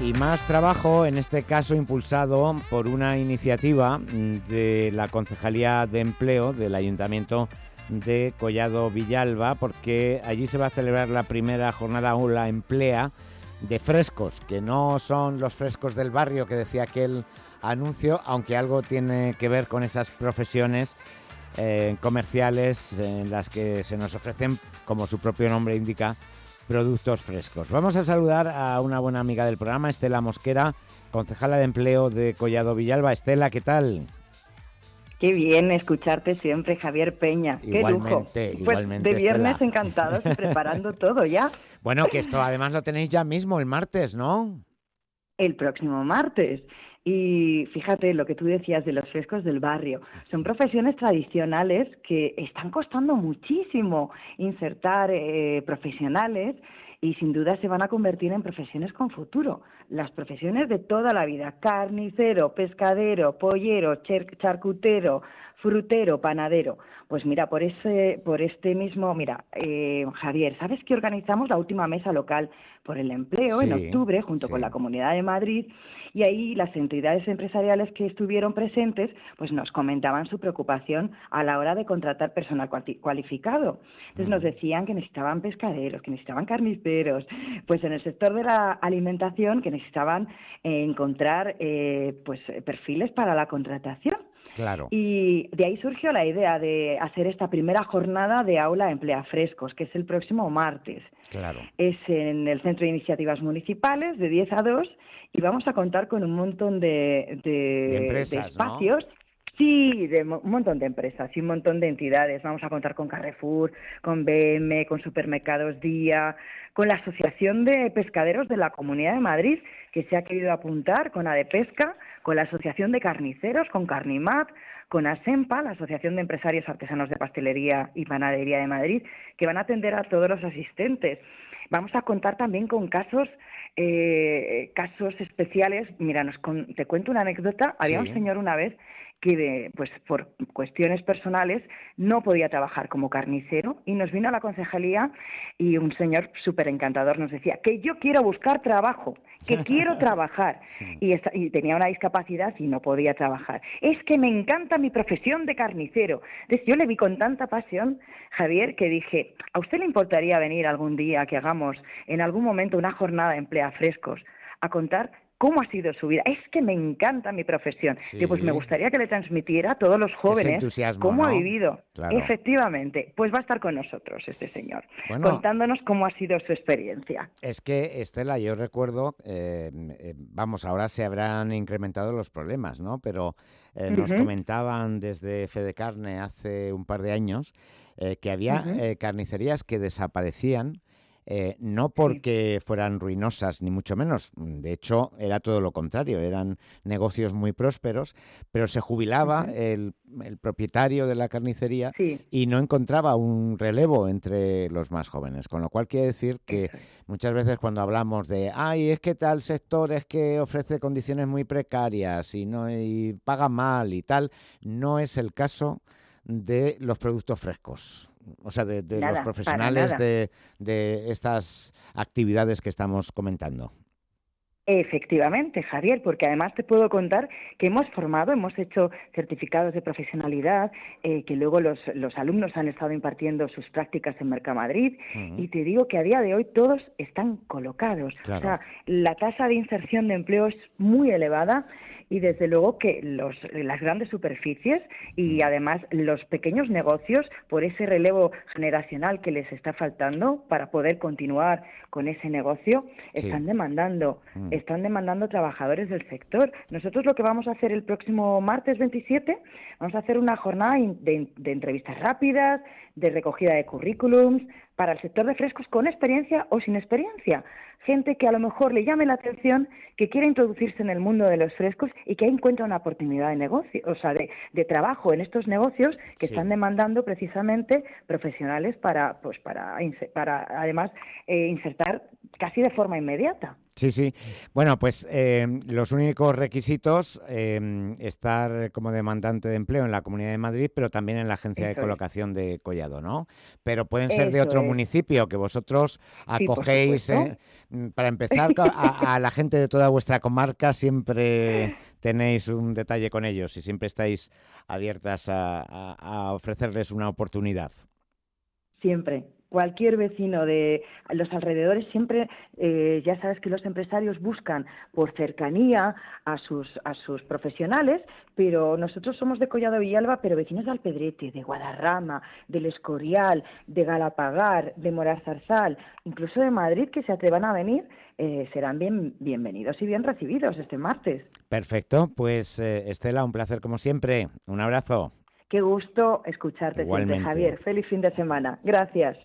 Y más trabajo, en este caso impulsado por una iniciativa de la Concejalía de Empleo del Ayuntamiento de Collado Villalba, porque allí se va a celebrar la primera jornada Aula Emplea de frescos, que no son los frescos del barrio que decía aquel anuncio, aunque algo tiene que ver con esas profesiones eh, comerciales en las que se nos ofrecen, como su propio nombre indica, productos frescos. Vamos a saludar a una buena amiga del programa, Estela Mosquera, concejala de empleo de Collado Villalba. Estela, ¿qué tal? Qué bien escucharte siempre, Javier Peña. Qué lujo. Pues igualmente, de viernes encantados y preparando todo ya. Bueno, que esto además lo tenéis ya mismo el martes, ¿no? El próximo martes. Y fíjate lo que tú decías de los frescos del barrio. Son profesiones tradicionales que están costando muchísimo insertar eh, profesionales y sin duda se van a convertir en profesiones con futuro. Las profesiones de toda la vida, carnicero, pescadero, pollero, charcutero, frutero, panadero. Pues mira, por ese, por este mismo, mira, eh, Javier, ¿sabes que organizamos la última mesa local por el empleo en octubre junto con la Comunidad de Madrid? Y ahí las entidades empresariales que estuvieron presentes, pues nos comentaban su preocupación a la hora de contratar personal cualificado. Entonces nos decían que necesitaban pescaderos, que necesitaban carniceros, pues en el sector de la alimentación que necesitaban eh, encontrar eh, pues perfiles para la contratación. Claro. Y de ahí surgió la idea de hacer esta primera jornada de aula emplea frescos, que es el próximo martes. Claro. Es en el Centro de Iniciativas Municipales de 10 a 2 y vamos a contar con un montón de, de, espacios. Sí, de un montón de empresas y un montón de entidades. Vamos a contar con Carrefour, con BM, con Supermercados Día, con la Asociación de Pescaderos de la Comunidad de Madrid, que se ha querido apuntar, con ADEPESCA, con la Asociación de Carniceros, con Carnimat, con ASEMPA, la Asociación de Empresarios Artesanos de Pastelería y Panadería de Madrid, que van a atender a todos los asistentes. Vamos a contar también con casos eh, casos especiales. Mira, nos te cuento una anécdota. Había un señor una vez que pues por cuestiones personales no podía trabajar como carnicero y nos vino a la concejalía y un señor súper encantador nos decía que yo quiero buscar trabajo, que quiero trabajar y, y, tenía una discapacidad y no podía trabajar. Es que me encanta mi profesión de carnicero. Entonces yo le vi con tanta pasión, Javier, que dije, ¿a usted le importaría venir algún día que hagamos en algún momento una jornada de emplea frescos a contar cómo ha sido su vida. Es que me encanta mi profesión. y pues me gustaría que le transmitiera a todos los jóvenes cómo ha vivido. Efectivamente, pues va a estar con nosotros este señor, contándonos cómo ha sido su experiencia. Es que, Estela, yo recuerdo, eh, eh, vamos, ahora se habrán incrementado los problemas, ¿no? Pero eh, nos comentaban desde Fede Carne hace un par de años que había carnicerías que desaparecían eh, no porque fueran ruinosas, ni mucho menos. De hecho, era todo lo contrario. Eran negocios muy prósperos, pero se jubilaba el, propietario de la carnicería y no encontraba un relevo entre los más jóvenes. Con lo cual quiere decir que muchas veces cuando hablamos de, ay, es que tal sector es que ofrece condiciones muy precarias y, no, y paga mal y tal, no es el caso de los productos frescos o sea, de, los profesionales de, de estas actividades que estamos comentando. Efectivamente, Javier, porque además te puedo contar que hemos formado, hemos hecho certificados de profesionalidad, eh, que luego los, los, alumnos han estado impartiendo sus prácticas en Mercamadrid, y te digo que a día de hoy todos están colocados. O sea, la tasa de inserción de empleo es muy elevada y desde luego que los, las grandes superficies y mm. además los pequeños negocios, por ese relevo generacional que les está faltando para poder continuar con ese negocio, están demandando, mm. están demandando trabajadores del sector. Nosotros lo que vamos a hacer el próximo martes 27, vamos a hacer una jornada de, de entrevistas rápidas, de recogida de currículums, para el sector de frescos con experiencia o sin experiencia. Gente que a lo mejor le llame la atención, que quiera introducirse en el mundo de los frescos y que encuentra una oportunidad de negocio, o sea, de, trabajo en estos negocios que están demandando precisamente profesionales para, pues, para, para además, eh, insertar casi de forma inmediata. Sí, sí. Bueno, pues eh, los únicos requisitos, eh, estar como demandante de empleo en la Comunidad de Madrid, pero también en la agencia de colocación de Collado, ¿no? Pero pueden ser de otro municipio que vosotros acogéis. Eh, mm, para empezar, a, la gente de toda vuestra comarca siempre tenéis un detalle con ellos y siempre estáis abiertas a ofrecerles una oportunidad. Siempre, cualquier vecino de los alrededores siempre eh, ya sabes que los empresarios buscan por cercanía a sus a sus profesionales pero nosotros somos de Collado Villalba pero vecinos de Alpedrete de Guadarrama del Escorial de Galapagar de Morazarzal incluso de Madrid que se atrevan a venir eh, serán bien bienvenidos y bien recibidos este martes perfecto pues eh, Estela un placer como siempre un abrazo Qué gusto escucharte siempre, Javier. Feliz fin de semana. Gracias.